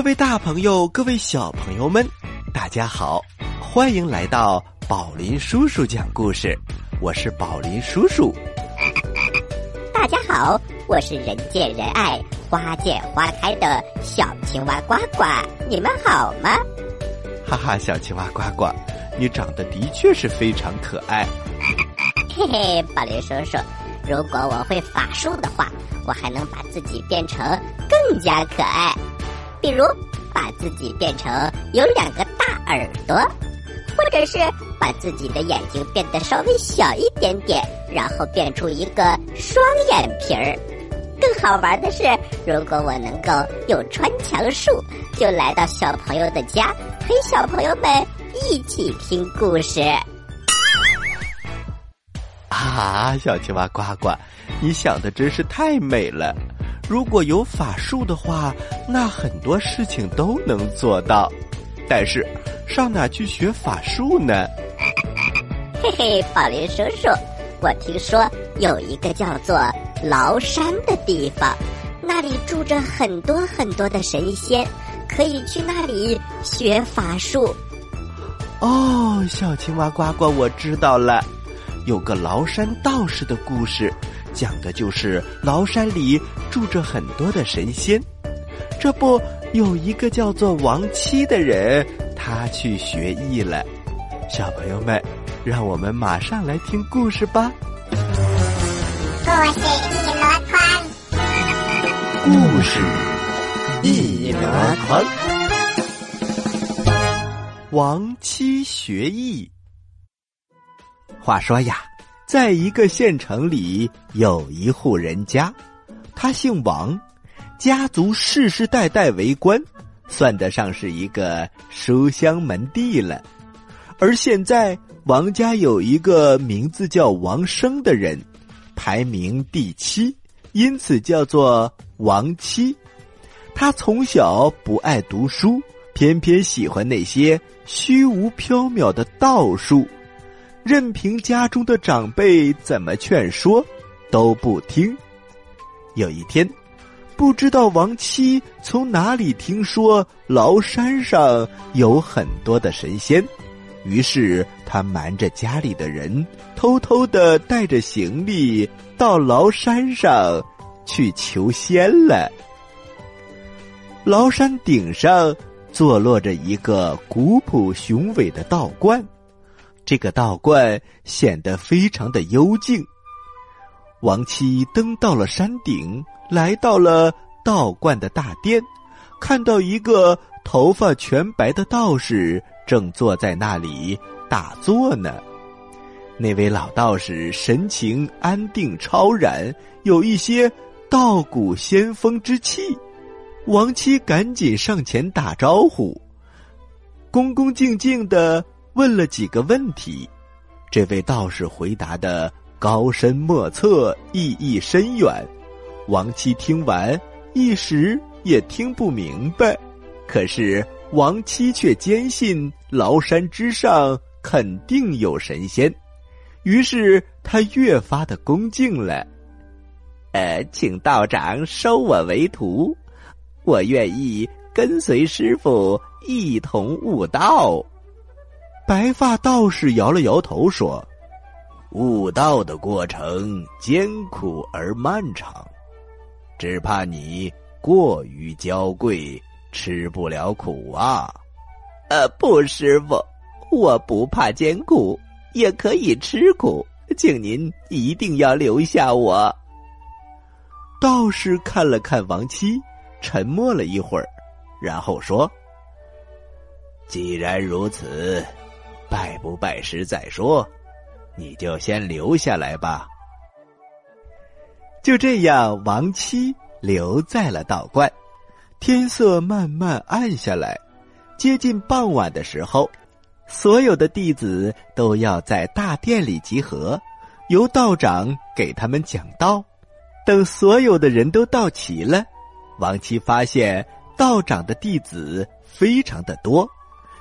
各位大朋友，各位小朋友们，大家好，欢迎来到宝林叔叔讲故事。我是宝林叔叔。大家好，我是人见人爱、花见花开的小青蛙呱呱。你们好吗？哈哈，小青蛙呱呱，你长得的确是非常可爱。嘿嘿，宝林叔叔，如果我会法术的话，我还能把自己变成更加可爱。比如，把自己变成有两个大耳朵，或者是把自己的眼睛变得稍微小一点点，然后变出一个双眼皮儿。更好玩的是，如果我能够有穿墙术，就来到小朋友的家，陪小朋友们一起听故事。啊，小青蛙呱呱，你想的真是太美了。如果有法术的话，那很多事情都能做到。但是，上哪去学法术呢？嘿 嘿，宝林叔叔，我听说有一个叫做崂山的地方，那里住着很多很多的神仙，可以去那里学法术。哦，小青蛙呱呱，我知道了，有个崂山道士的故事。讲的就是崂山里住着很多的神仙，这不有一个叫做王七的人，他去学艺了。小朋友们，让我们马上来听故事吧。故事一箩筐，故事一箩筐。王七学艺。话说呀。在一个县城里，有一户人家，他姓王，家族世世代代为官，算得上是一个书香门第了。而现在，王家有一个名字叫王生的人，排名第七，因此叫做王七。他从小不爱读书，偏偏喜欢那些虚无缥缈的道术。任凭家中的长辈怎么劝说，都不听。有一天，不知道王七从哪里听说崂山上有很多的神仙，于是他瞒着家里的人，偷偷的带着行李到崂山上去求仙了。崂山顶上坐落着一个古朴雄伟的道观。这个道观显得非常的幽静。王七登到了山顶，来到了道观的大殿，看到一个头发全白的道士正坐在那里打坐呢。那位老道士神情安定超然，有一些道骨仙风之气。王七赶紧上前打招呼，恭恭敬敬的。问了几个问题，这位道士回答的高深莫测，意义深远。王七听完一时也听不明白，可是王七却坚信崂山之上肯定有神仙，于是他越发的恭敬了。呃，请道长收我为徒，我愿意跟随师傅一同悟道。白发道士摇了摇头说：“悟道的过程艰苦而漫长，只怕你过于娇贵，吃不了苦啊。”“呃，不，师傅，我不怕艰苦，也可以吃苦，请您一定要留下我。”道士看了看王七，沉默了一会儿，然后说：“既然如此。”拜不拜时再说，你就先留下来吧。就这样，王七留在了道观。天色慢慢暗下来，接近傍晚的时候，所有的弟子都要在大殿里集合，由道长给他们讲道。等所有的人都到齐了，王七发现道长的弟子非常的多。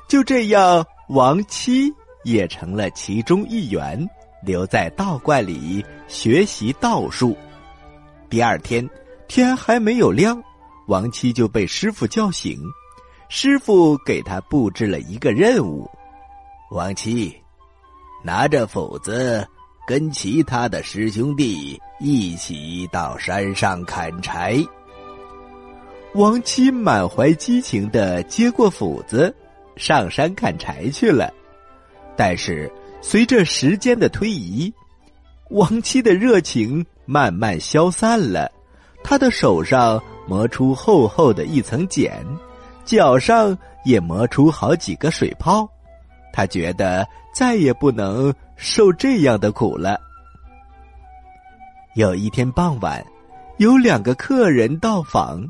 就这样。王七也成了其中一员，留在道观里学习道术。第二天天还没有亮，王七就被师傅叫醒。师傅给他布置了一个任务：王七，拿着斧子，跟其他的师兄弟一起到山上砍柴。王七满怀激情的接过斧子，上山砍柴去了。但是随着时间的推移，王七的热情慢慢消散了，他的手上磨出厚厚的一层茧。脚上也磨出好几个水泡，他觉得再也不能受这样的苦了。有一天傍晚，有两个客人到访，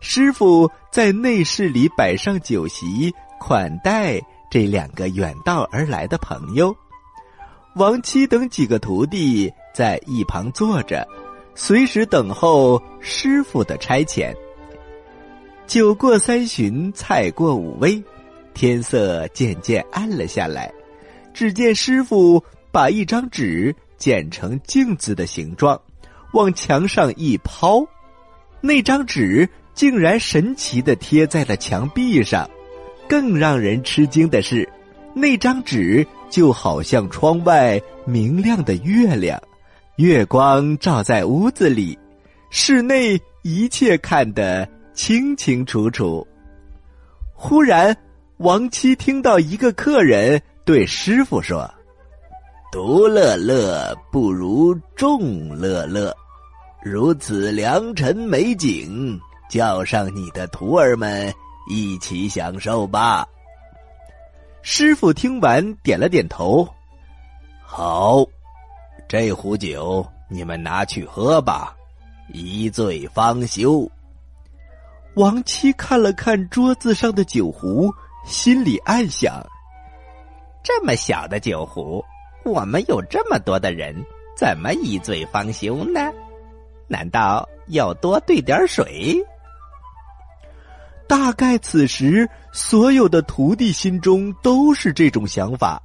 师傅在内室里摆上酒席款待这两个远道而来的朋友。王七等几个徒弟在一旁坐着，随时等候师傅的差遣。酒过三巡，菜过五味，天色渐渐暗了下来。只见师傅把一张纸剪成镜子的形状，往墙上一抛，那张纸竟然神奇的贴在了墙壁上。更让人吃惊的是，那张纸就好像窗外明亮的月亮，月光照在屋子里，室内一切看得。清清楚楚。忽然，王七听到一个客人对师傅说：“独乐乐不如众乐乐，如此良辰美景，叫上你的徒儿们一起享受吧。”师傅听完点了点头：“好，这壶酒你们拿去喝吧，一醉方休。”王七看了看桌子上的酒壶，心里暗想：这么小的酒壶，我们有这么多的人，怎么一醉方休呢？难道要多兑点水？大概此时，所有的徒弟心中都是这种想法，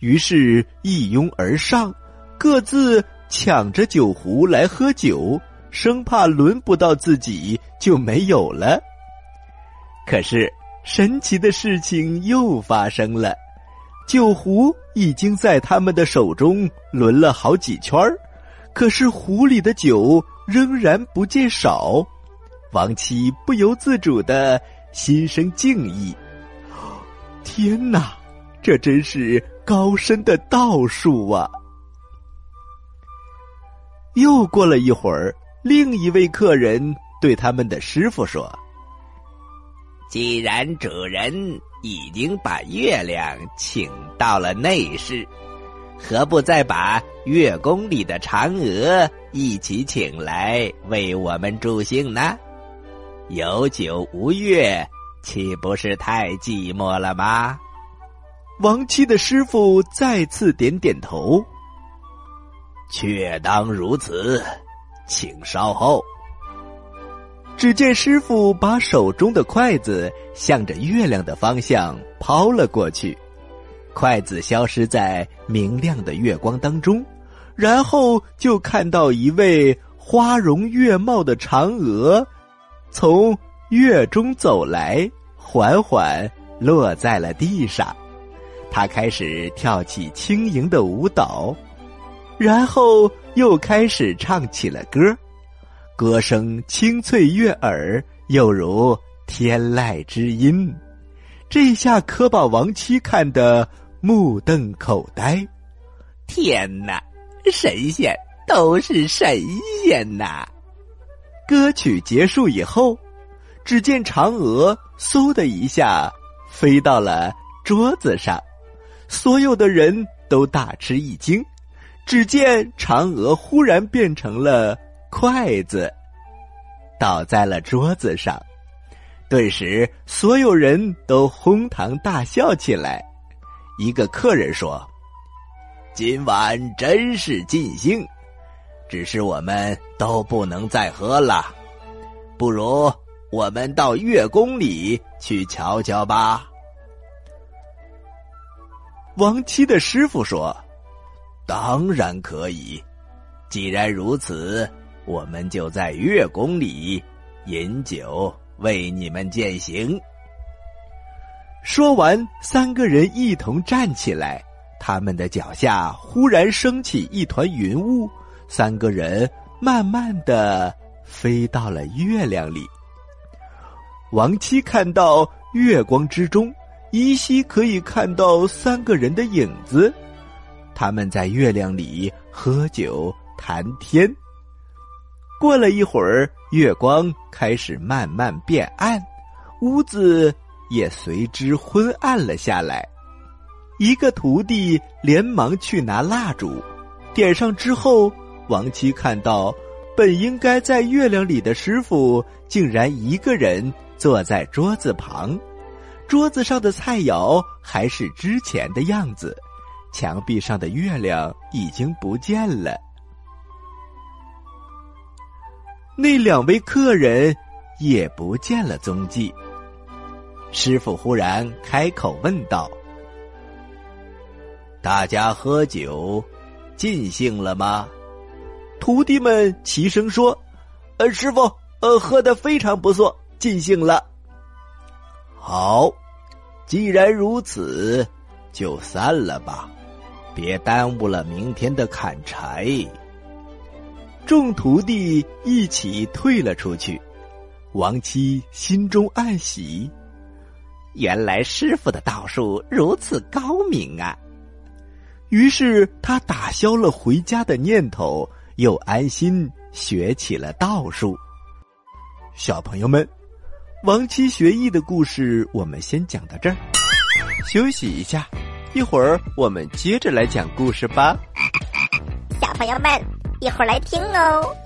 于是一拥而上，各自抢着酒壶来喝酒。生怕轮不到自己就没有了。可是神奇的事情又发生了，酒壶已经在他们的手中轮了好几圈儿，可是壶里的酒仍然不见少。王七不由自主的心生敬意。天哪，这真是高深的道术啊！又过了一会儿。另一位客人对他们的师傅说：“既然主人已经把月亮请到了内室，何不再把月宫里的嫦娥一起请来为我们助兴呢？有酒无月，岂不是太寂寞了吗？”王七的师傅再次点点头：“确当如此。”请稍后。只见师傅把手中的筷子向着月亮的方向抛了过去，筷子消失在明亮的月光当中，然后就看到一位花容月貌的嫦娥从月中走来，缓缓落在了地上。他开始跳起轻盈的舞蹈。然后又开始唱起了歌，歌声清脆悦耳，又如天籁之音。这下可把王七看得目瞪口呆。天哪，神仙都是神仙呐！歌曲结束以后，只见嫦娥嗖的一下飞到了桌子上，所有的人都大吃一惊。只见嫦娥忽然变成了筷子，倒在了桌子上，顿时所有人都哄堂大笑起来。一个客人说：“今晚真是尽兴，只是我们都不能再喝了，不如我们到月宫里去瞧瞧吧。”王七的师傅说。当然可以，既然如此，我们就在月宫里饮酒为你们践行。说完，三个人一同站起来，他们的脚下忽然升起一团云雾，三个人慢慢的飞到了月亮里。王七看到月光之中，依稀可以看到三个人的影子，他们在月亮里喝酒谈天。过了一会儿，月光开始慢慢变暗，屋子。也随之昏暗了下来。一个徒弟连忙去拿蜡烛，点上之后，王七看到本应该在月亮里的师傅，竟然一个人坐在桌子旁，桌子上的菜肴还是之前的样子，墙壁上的月亮已经不见了。那两位客人也不见了踪迹。师傅忽然开口问道：“大家喝酒尽兴了吗？”徒弟们齐声说：“呃，师傅，呃，喝的非常不错，尽兴了。”好，既然如此，就散了吧，别耽误了明天的砍柴。众徒弟一起退了出去。王七心中暗喜。原来师傅的道术如此高明啊！于是他打消了回家的念头，又安心学起了道术。小朋友们，亡妻学艺的故事我们先讲到这儿，休息一下，一会儿我们接着来讲故事吧。小朋友们，一会儿来听哦。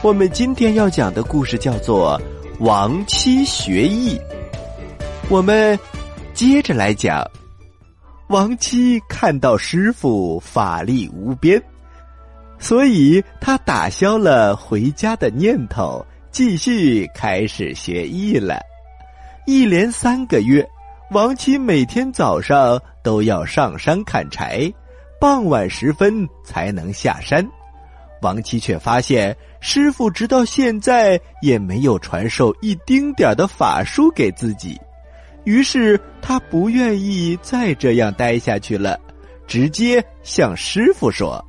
我们今天要讲的故事叫做《亡妻学艺》。我们接着来讲。亡妻看到师傅法力无边，所以他打消了回家的念头，继续开始学艺了。一连三个月，王七每天早上都要上山砍柴，傍晚时分才能下山。王七却发现。师傅直到现在也没有传授一丁点的法术给自己，于是他不愿意再这样待下去了，直接向师傅说：“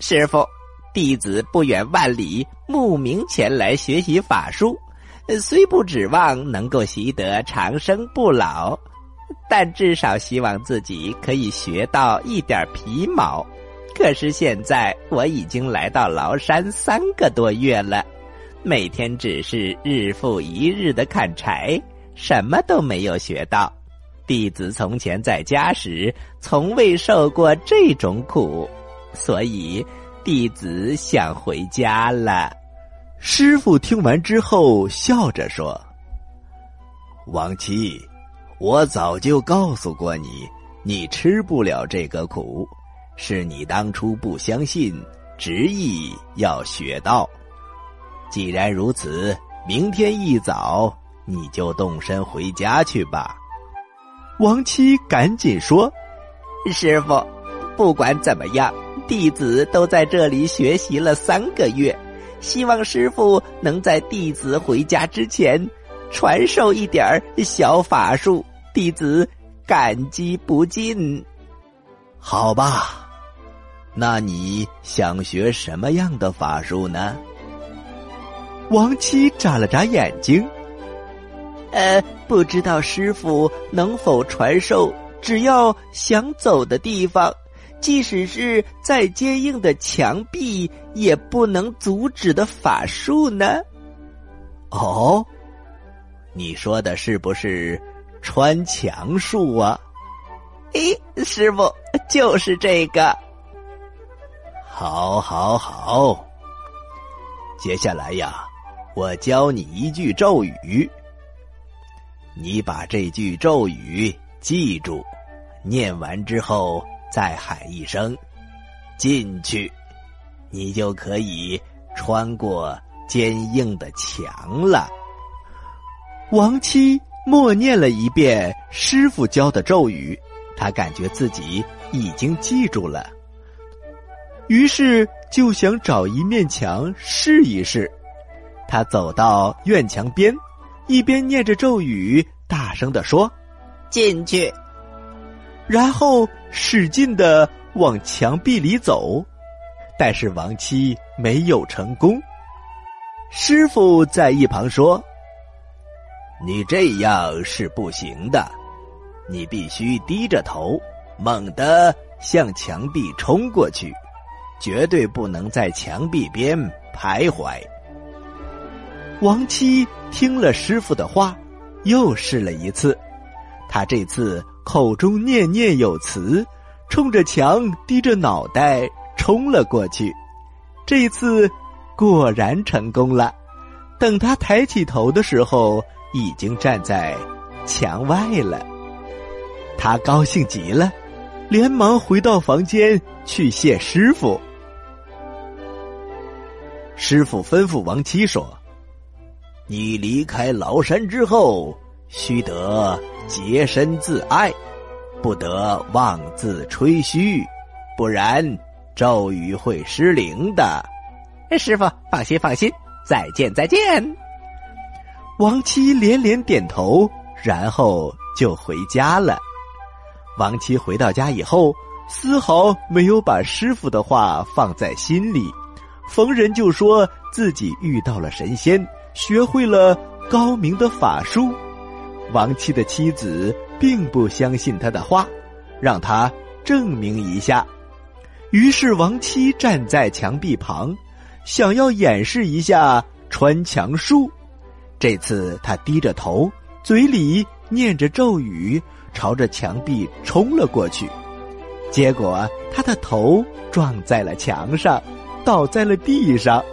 师傅，弟子不远万里慕名前来学习法术，虽不指望能够习得长生不老，但至少希望自己可以学到一点皮毛。可是现在我已经来到崂山三个多月了，每天只是日复一日的砍柴，什么都没有学到。弟子从前在家时从未受过这种苦，所以弟子想回家了。师傅听完之后笑着说：“王七，我早就告诉过你，你吃不了这个苦。”是你当初不相信，执意要学道。既然如此，明天一早你就动身回家去吧。王七赶紧说：“师傅，不管怎么样，弟子都在这里学习了三个月，希望师傅能在弟子回家之前传授一点小法术，弟子感激不尽。”好吧。那你想学什么样的法术呢？王七眨了眨眼睛，呃，不知道师傅能否传授只要想走的地方，即使是再坚硬的墙壁也不能阻止的法术呢？哦，你说的是不是穿墙术啊？诶，师傅就是这个。好，好，好。接下来呀，我教你一句咒语。你把这句咒语记住，念完之后再喊一声“进去”，你就可以穿过坚硬的墙了。王七默念了一遍师傅教的咒语，他感觉自己已经记住了。于是就想找一面墙试一试。他走到院墙边，一边念着咒语，大声的说：“进去。”然后使劲的往墙壁里走，但是王七没有成功。师傅在一旁说：“你这样是不行的，你必须低着头，猛地向墙壁冲过去。”绝对不能在墙壁边徘徊。王七听了师傅的话，又试了一次。他这次口中念念有词，冲着墙低着脑袋冲了过去。这次果然成功了。等他抬起头的时候，已经站在墙外了。他高兴极了，连忙回到房间去谢师傅。师傅吩咐王七说：“你离开崂山之后，须得洁身自爱，不得妄自吹嘘，不然咒语会失灵的。”师傅放心放心，再见再见。王七连连点头，然后就回家了。王七回到家以后，丝毫没有把师傅的话放在心里。逢人就说自己遇到了神仙，学会了高明的法术。王七的妻子并不相信他的话，让他证明一下。于是王七站在墙壁旁，想要演示一下穿墙术。这次他低着头，嘴里念着咒语，朝着墙壁冲了过去。结果他的头撞在了墙上。倒在了地上，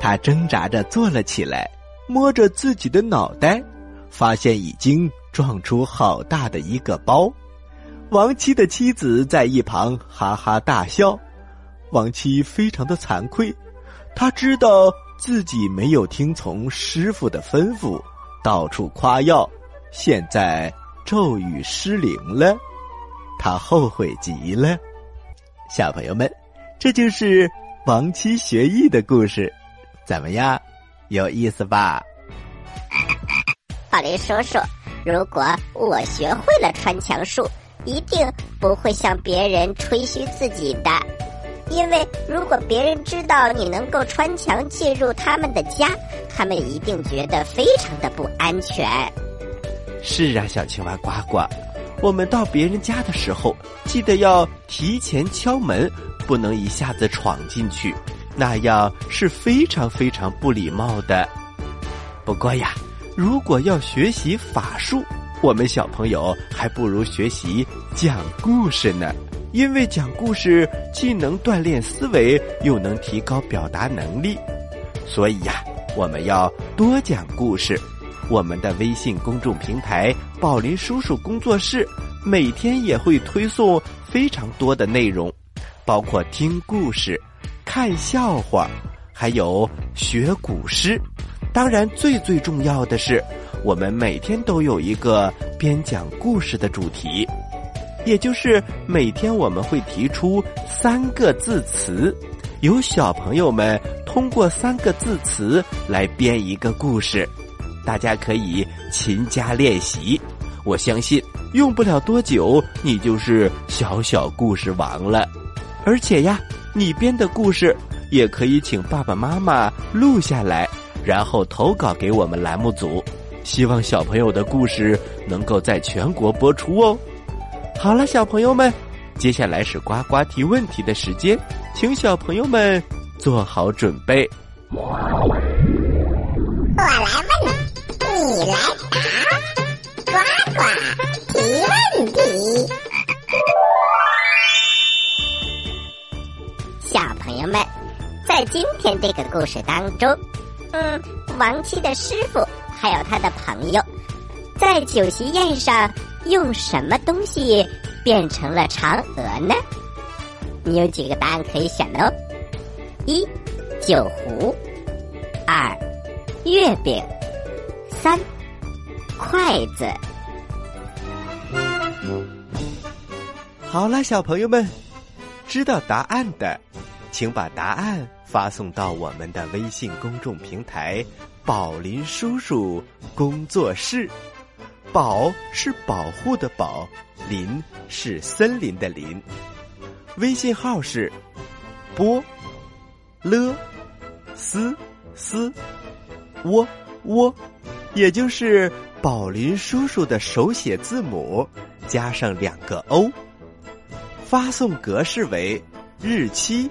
他挣扎着坐了起来，摸着自己的脑袋，发现已经撞出好大的一个包。王七的妻子在一旁哈哈大笑。王七非常的惭愧，他知道自己没有听从师傅的吩咐，到处夸耀，现在咒语失灵了，他后悔极了。小朋友们，这就是。王七学艺的故事，怎么样？有意思吧？宝林叔叔，如果我学会了穿墙术，一定不会向别人吹嘘自己的，因为如果别人知道你能够穿墙进入他们的家，他们一定觉得非常的不安全。是啊，小青蛙呱呱，我们到别人家的时候，记得要提前敲门，不能一下子闯进去，那样是非常非常不礼貌的。不过呀，如果要学习法术，我们小朋友还不如学习讲故事呢，因为讲故事既能锻炼思维，又能提高表达能力。所以呀，我们要多讲故事。我们的微信公众平台“宝林叔叔工作室”每天也会推送非常多的内容，包括听故事、看笑话，还有学古诗。当然，最最重要的是，我们每天都有一个编讲故事的主题，也就是每天我们会提出三个字词，由小朋友们通过三个字词来编一个故事。大家可以勤加练习，我相信用不了多久，你就是小小故事王了。而且呀，你编的故事也可以请爸爸妈妈录下来，然后投稿给我们栏目组。希望小朋友的故事能够在全国播出哦。好了，小朋友们，接下来是呱呱提问题的时间，请小朋友们做好准备。我来问。你来答，呱呱提问题。们，在今天这个故事当中，嗯，王七的师傅还有他的朋友，在酒席宴上用什么东西变成了嫦娥呢？你有几个答案可以选的哦？一，酒壶；二，月饼。三，筷子。好了，小朋友们，知道答案的，请把答案发送到我们的微信公众平台“宝林叔叔工作室”。宝是保护的宝，林是森林的林。微信号是波了斯斯窝窝。也就是宝林叔叔的手写字母加上两个 O，发送格式为日期